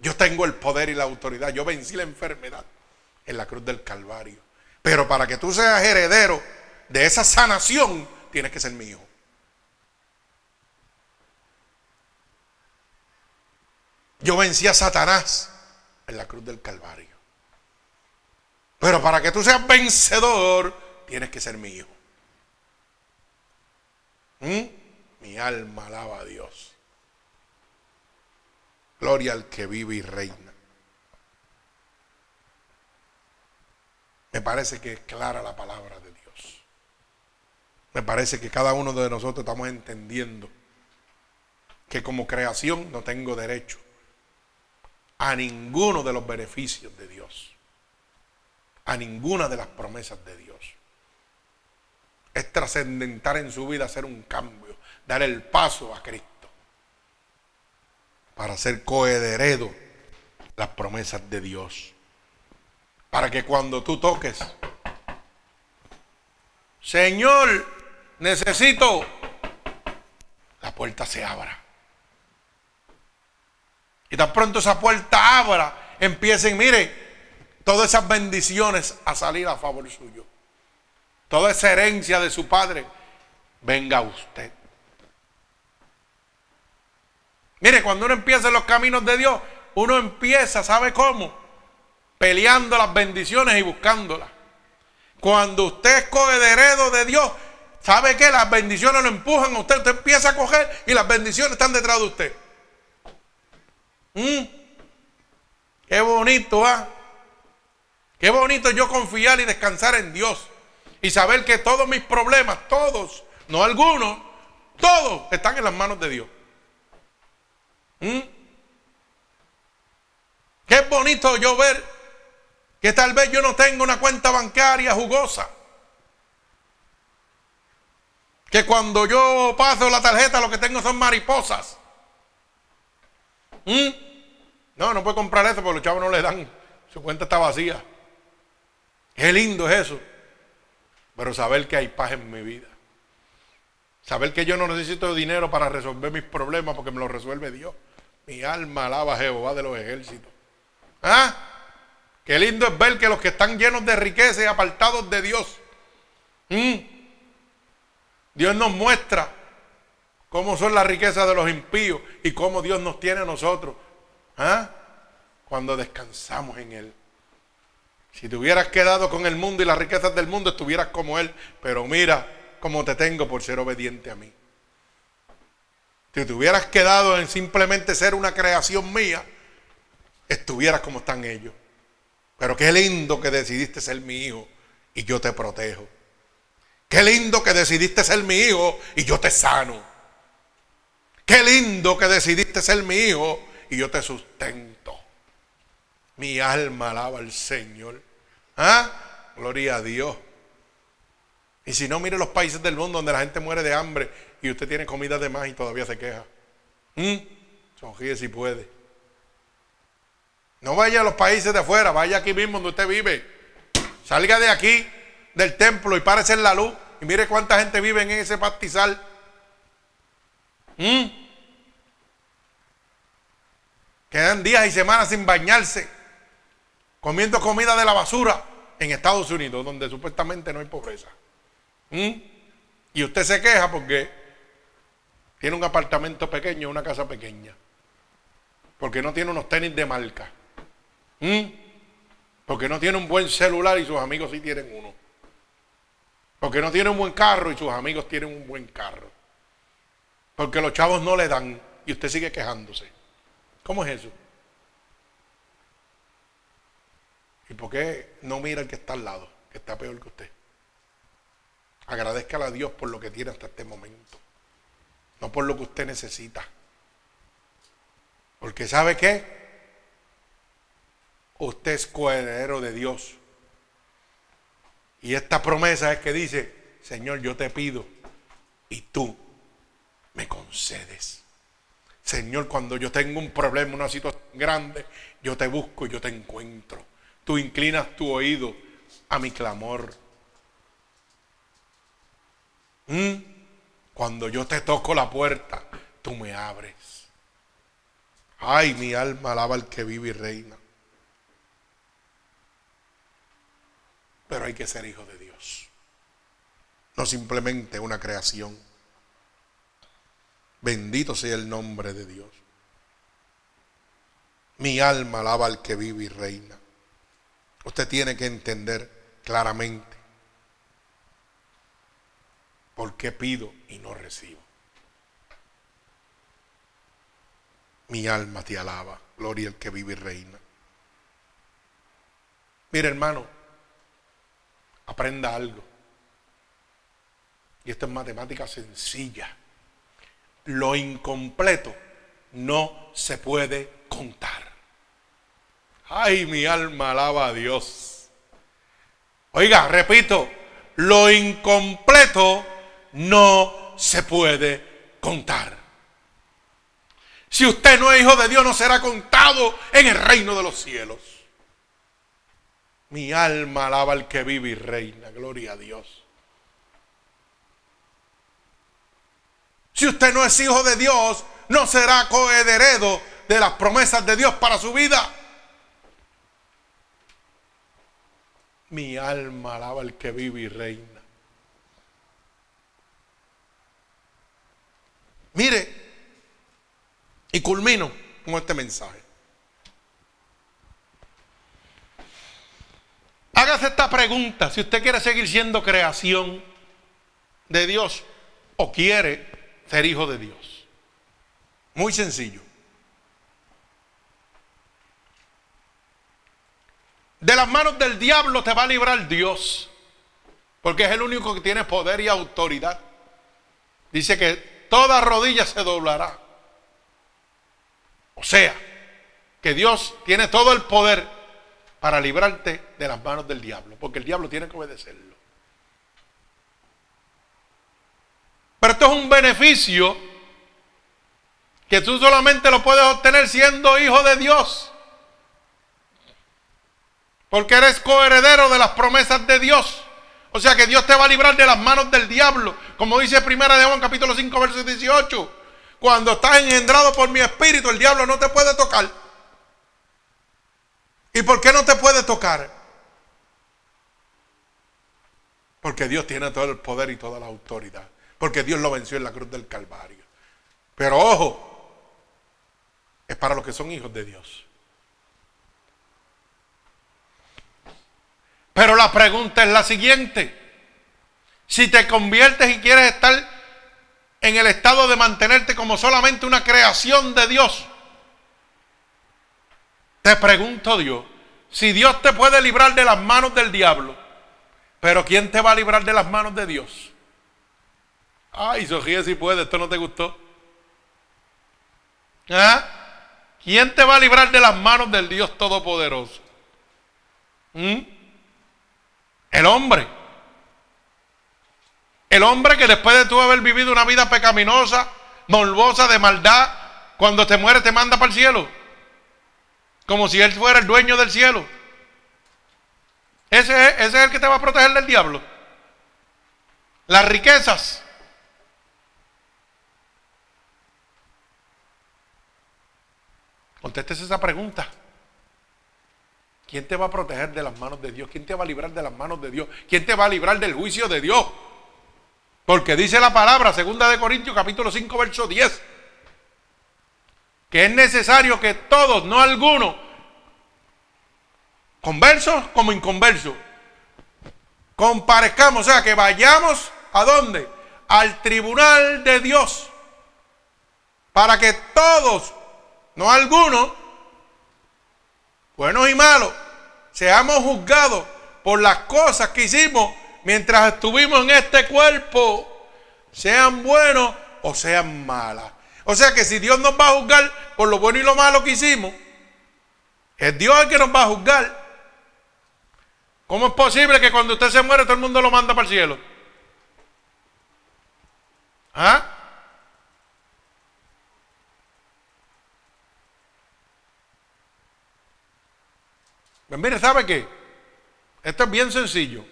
Yo tengo el poder y la autoridad. Yo vencí la enfermedad en la cruz del Calvario. Pero para que tú seas heredero de esa sanación, tienes que ser mi hijo. Yo vencí a Satanás en la cruz del Calvario. Pero para que tú seas vencedor, tienes que ser mi hijo. ¿Mm? Mi alma alaba a Dios. Gloria al que vive y reina. Me parece que es clara la palabra de Dios. Me parece que cada uno de nosotros estamos entendiendo que como creación no tengo derecho a ninguno de los beneficios de Dios, a ninguna de las promesas de Dios. Es trascendental en su vida hacer un cambio, dar el paso a Cristo para ser coheredo las promesas de Dios. Para que cuando tú toques, Señor, necesito, la puerta se abra. Y tan pronto esa puerta abra, empiecen, mire, todas esas bendiciones a salir a favor suyo. Toda esa herencia de su padre, venga usted. Mire, cuando uno empieza en los caminos de Dios, uno empieza, ¿sabe cómo? Peleando las bendiciones y buscándolas. Cuando usted es coheredero de Dios, ¿sabe qué? Las bendiciones lo empujan a usted. Usted empieza a coger y las bendiciones están detrás de usted. Mm. Qué bonito, ¿ah? Qué bonito yo confiar y descansar en Dios. Y saber que todos mis problemas, todos, no algunos, todos están en las manos de Dios. ¿Mm? Qué bonito yo ver que tal vez yo no tengo una cuenta bancaria jugosa. Que cuando yo paso la tarjeta lo que tengo son mariposas. ¿Mm? No, no puede comprar eso porque los chavos no le dan. Su cuenta está vacía. Qué lindo es eso. Pero saber que hay paz en mi vida. Saber que yo no necesito dinero para resolver mis problemas porque me lo resuelve Dios. Mi alma alaba a Jehová de los ejércitos. ¿Ah? Qué lindo es ver que los que están llenos de riqueza y apartados de Dios. Dios nos muestra cómo son las riquezas de los impíos y cómo Dios nos tiene a nosotros. ¿Ah? Cuando descansamos en Él. Si te hubieras quedado con el mundo y las riquezas del mundo, estuvieras como Él. Pero mira cómo te tengo por ser obediente a mí. Si te hubieras quedado en simplemente ser una creación mía, estuvieras como están ellos. Pero qué lindo que decidiste ser mi hijo y yo te protejo. Qué lindo que decidiste ser mi hijo y yo te sano. Qué lindo que decidiste ser mi hijo y yo te sustento. Mi alma alaba al Señor. ¿Ah? Gloria a Dios. Y si no, mire los países del mundo donde la gente muere de hambre y usted tiene comida de más y todavía se queja. ¿Mm? Sonríe si puede. No vaya a los países de afuera, vaya aquí mismo donde usted vive. Salga de aquí, del templo, y párese en la luz. Y mire cuánta gente vive en ese pastizal. ¿Mm? Quedan días y semanas sin bañarse, comiendo comida de la basura en Estados Unidos, donde supuestamente no hay pobreza. ¿Mm? Y usted se queja porque tiene un apartamento pequeño, una casa pequeña, porque no tiene unos tenis de marca, ¿Mm? porque no tiene un buen celular y sus amigos sí tienen uno, porque no tiene un buen carro y sus amigos tienen un buen carro, porque los chavos no le dan y usted sigue quejándose. ¿Cómo es eso? ¿Y por qué no mira el que está al lado, que está peor que usted? Agradezcale a Dios por lo que tiene hasta este momento, no por lo que usted necesita. Porque ¿sabe qué? Usted es coheredero de Dios. Y esta promesa es que dice, Señor, yo te pido y tú me concedes. Señor, cuando yo tengo un problema, una situación grande, yo te busco y yo te encuentro. Tú inclinas tu oído a mi clamor. ¿Mm? Cuando yo te toco la puerta, tú me abres. Ay, mi alma alaba al que vive y reina. Pero hay que ser hijo de Dios. No simplemente una creación. Bendito sea el nombre de Dios. Mi alma alaba al que vive y reina. Usted tiene que entender claramente por qué pido y no recibo. Mi alma te alaba, gloria al que vive y reina. Mire hermano, aprenda algo. Y esto es matemática sencilla lo incompleto no se puede contar. Ay, mi alma alaba a Dios. Oiga, repito, lo incompleto no se puede contar. Si usted no es hijo de Dios, no será contado en el reino de los cielos. Mi alma alaba al que vive y reina. Gloria a Dios. Si usted no es hijo de Dios, no será coheredero de las promesas de Dios para su vida. Mi alma alaba al que vive y reina. Mire, y culmino con este mensaje. Hágase esta pregunta, si usted quiere seguir siendo creación de Dios o quiere ser hijo de Dios. Muy sencillo. De las manos del diablo te va a librar Dios, porque es el único que tiene poder y autoridad. Dice que toda rodilla se doblará. O sea, que Dios tiene todo el poder para librarte de las manos del diablo, porque el diablo tiene que obedecerlo. Pero esto es un beneficio que tú solamente lo puedes obtener siendo hijo de Dios. Porque eres coheredero de las promesas de Dios. O sea que Dios te va a librar de las manos del diablo. Como dice Primera de Juan capítulo 5 verso 18. Cuando estás engendrado por mi espíritu, el diablo no te puede tocar. ¿Y por qué no te puede tocar? Porque Dios tiene todo el poder y toda la autoridad porque Dios lo venció en la cruz del Calvario. Pero ojo, es para los que son hijos de Dios. Pero la pregunta es la siguiente. Si te conviertes y quieres estar en el estado de mantenerte como solamente una creación de Dios, te pregunto Dios, si Dios te puede librar de las manos del diablo, pero ¿quién te va a librar de las manos de Dios? Ay, Sofía, si puede, esto no te gustó. ¿Ah? ¿Quién te va a librar de las manos del Dios Todopoderoso? ¿Mm? El hombre. El hombre que después de tú haber vivido una vida pecaminosa, morbosa, de maldad, cuando te muere te manda para el cielo. Como si él fuera el dueño del cielo. Ese, ese es el que te va a proteger del diablo. Las riquezas. Contestes esa pregunta. ¿Quién te va a proteger de las manos de Dios? ¿Quién te va a librar de las manos de Dios? ¿Quién te va a librar del juicio de Dios? Porque dice la palabra, segunda de Corintios, capítulo 5, verso 10, que es necesario que todos, no algunos, conversos como inconversos, comparezcamos, o sea, que vayamos a dónde? Al tribunal de Dios, para que todos, no algunos, buenos y malos, seamos juzgados por las cosas que hicimos mientras estuvimos en este cuerpo, sean buenos o sean malas. O sea que si Dios nos va a juzgar por lo bueno y lo malo que hicimos, es Dios el que nos va a juzgar. ¿Cómo es posible que cuando usted se muere todo el mundo lo manda para el cielo? ¿Ah? Pues mire, ¿sabe qué? Esto es bien sencillo.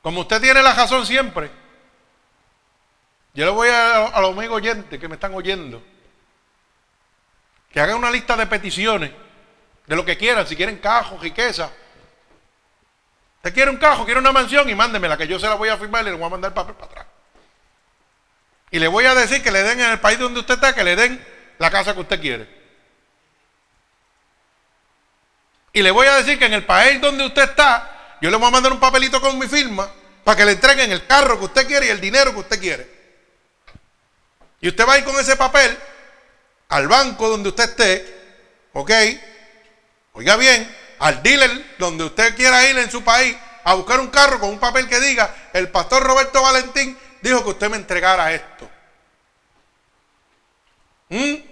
Como usted tiene la razón siempre, yo le voy a, los amigos oyentes que me están oyendo que hagan una lista de peticiones de lo que quieran, si quieren cajos, riqueza. Usted quiere un cajo, quiere una mansión y mándemela, que yo se la voy a firmar y le voy a mandar el papel para atrás. Y le voy a decir que le den en el país donde usted está, que le den la casa que usted quiere. Y le voy a decir que en el país donde usted está, yo le voy a mandar un papelito con mi firma para que le entreguen el carro que usted quiere y el dinero que usted quiere. Y usted va a ir con ese papel al banco donde usted esté, ¿ok? Oiga bien, al dealer donde usted quiera ir en su país a buscar un carro con un papel que diga, el pastor Roberto Valentín dijo que usted me entregara esto. ¿Mm?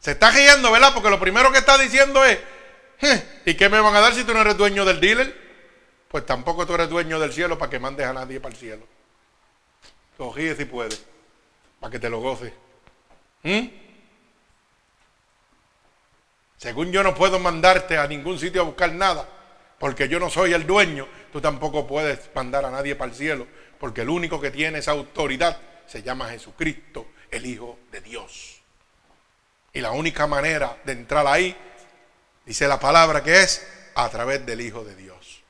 Se está guiando, ¿verdad? Porque lo primero que está diciendo es, ¿y qué me van a dar si tú no eres dueño del dealer? Pues tampoco tú eres dueño del cielo para que mandes a nadie para el cielo. Cogí si puedes, para que te lo goces. ¿Mm? Según yo no puedo mandarte a ningún sitio a buscar nada, porque yo no soy el dueño, tú tampoco puedes mandar a nadie para el cielo, porque el único que tiene esa autoridad se llama Jesucristo, el Hijo de Dios. Y la única manera de entrar ahí, dice la palabra que es a través del Hijo de Dios.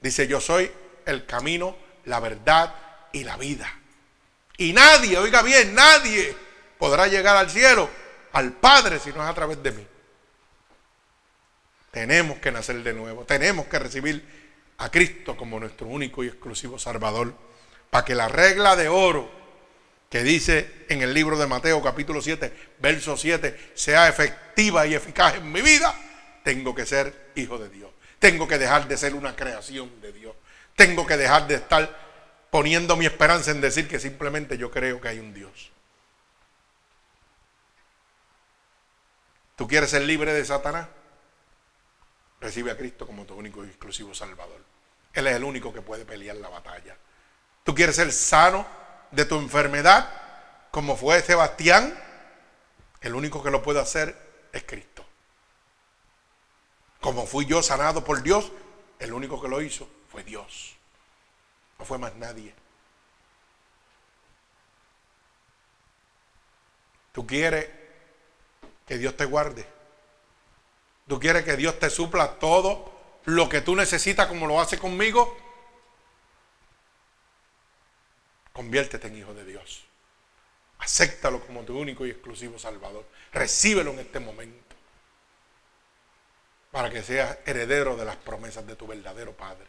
Dice, yo soy el camino, la verdad y la vida. Y nadie, oiga bien, nadie podrá llegar al cielo, al Padre, si no es a través de mí. Tenemos que nacer de nuevo, tenemos que recibir a Cristo como nuestro único y exclusivo Salvador, para que la regla de oro que dice en el libro de Mateo capítulo 7, verso 7, sea efectiva y eficaz en mi vida, tengo que ser hijo de Dios. Tengo que dejar de ser una creación de Dios. Tengo que dejar de estar poniendo mi esperanza en decir que simplemente yo creo que hay un Dios. ¿Tú quieres ser libre de Satanás? Recibe a Cristo como tu único y exclusivo Salvador. Él es el único que puede pelear la batalla. ¿Tú quieres ser sano de tu enfermedad como fue Sebastián? El único que lo puede hacer es Cristo. Como fui yo sanado por Dios, el único que lo hizo fue Dios. No fue más nadie. ¿Tú quieres que Dios te guarde? ¿Tú quieres que Dios te supla todo lo que tú necesitas como lo hace conmigo? Conviértete en hijo de Dios. Acéptalo como tu único y exclusivo Salvador. Recíbelo en este momento. Para que seas heredero de las promesas de tu verdadero Padre.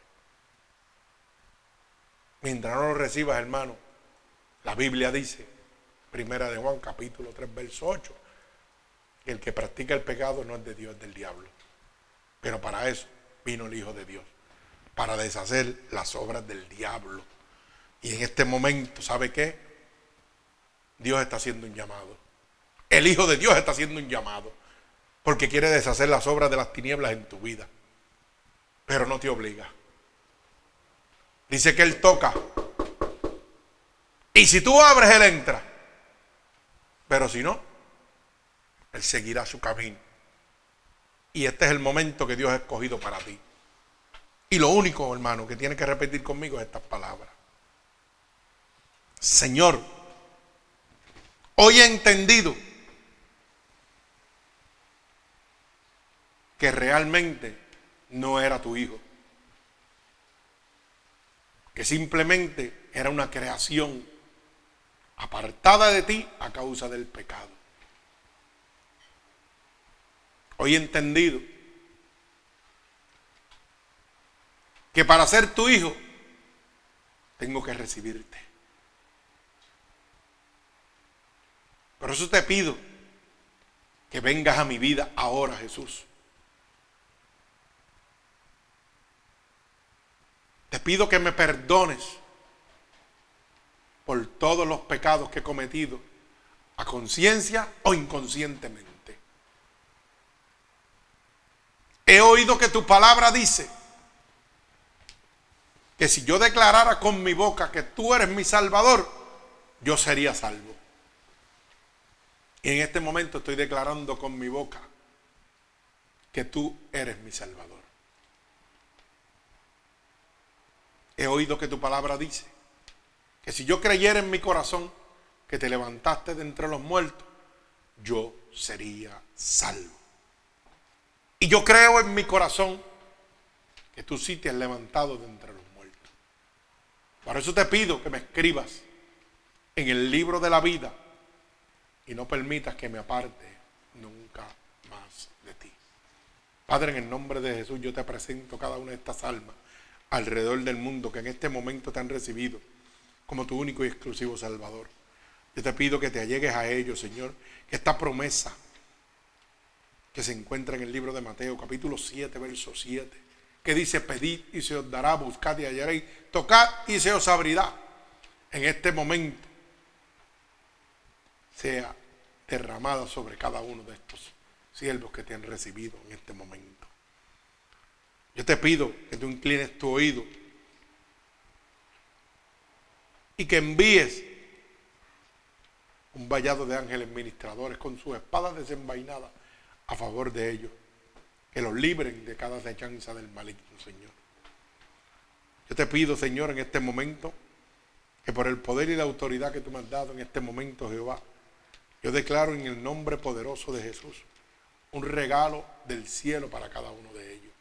Mientras no lo recibas, hermano, la Biblia dice, primera de Juan, capítulo 3, verso 8, que el que practica el pecado no es de Dios, es del diablo. Pero para eso vino el Hijo de Dios, para deshacer las obras del diablo. Y en este momento, ¿sabe qué? Dios está haciendo un llamado. El Hijo de Dios está haciendo un llamado. Porque quiere deshacer las obras de las tinieblas en tu vida. Pero no te obliga. Dice que Él toca. Y si tú abres, Él entra. Pero si no, Él seguirá su camino. Y este es el momento que Dios ha escogido para ti. Y lo único, hermano, que tiene que repetir conmigo es estas palabras. Señor, hoy he entendido que realmente no era tu hijo, que simplemente era una creación apartada de ti a causa del pecado. Hoy he entendido que para ser tu hijo tengo que recibirte. Por eso te pido que vengas a mi vida ahora, Jesús. Te pido que me perdones por todos los pecados que he cometido, a conciencia o inconscientemente. He oído que tu palabra dice que si yo declarara con mi boca que tú eres mi salvador, yo sería salvo. Y en este momento estoy declarando con mi boca que tú eres mi salvador. He oído que tu palabra dice que si yo creyera en mi corazón que te levantaste de entre los muertos, yo sería salvo. Y yo creo en mi corazón que tú sí te has levantado de entre los por eso te pido que me escribas en el libro de la vida y no permitas que me aparte nunca más de ti. Padre, en el nombre de Jesús yo te presento cada una de estas almas alrededor del mundo que en este momento te han recibido como tu único y exclusivo Salvador. Yo te pido que te allegues a ellos, Señor, que esta promesa que se encuentra en el libro de Mateo, capítulo 7, verso 7, que dice, pedid y se os dará, buscad y hallaréis, tocad y se os abrirá. En este momento sea derramada sobre cada uno de estos siervos que te han recibido en este momento. Yo te pido que tú inclines tu oído y que envíes un vallado de ángeles ministradores con sus espadas desenvainadas a favor de ellos que los libren de cada acechanza del maligno, Señor. Yo te pido, Señor, en este momento, que por el poder y la autoridad que tú me has dado en este momento, Jehová, yo declaro en el nombre poderoso de Jesús un regalo del cielo para cada uno de ellos,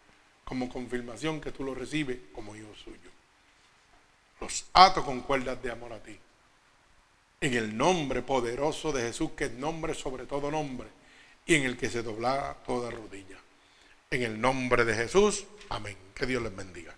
como confirmación que tú lo recibes como hijo suyo. Los ato con cuerdas de amor a ti. En el nombre poderoso de Jesús, que es nombre sobre todo nombre, y en el que se dobla toda rodilla. En el nombre de Jesús, amén. Que Dios les bendiga.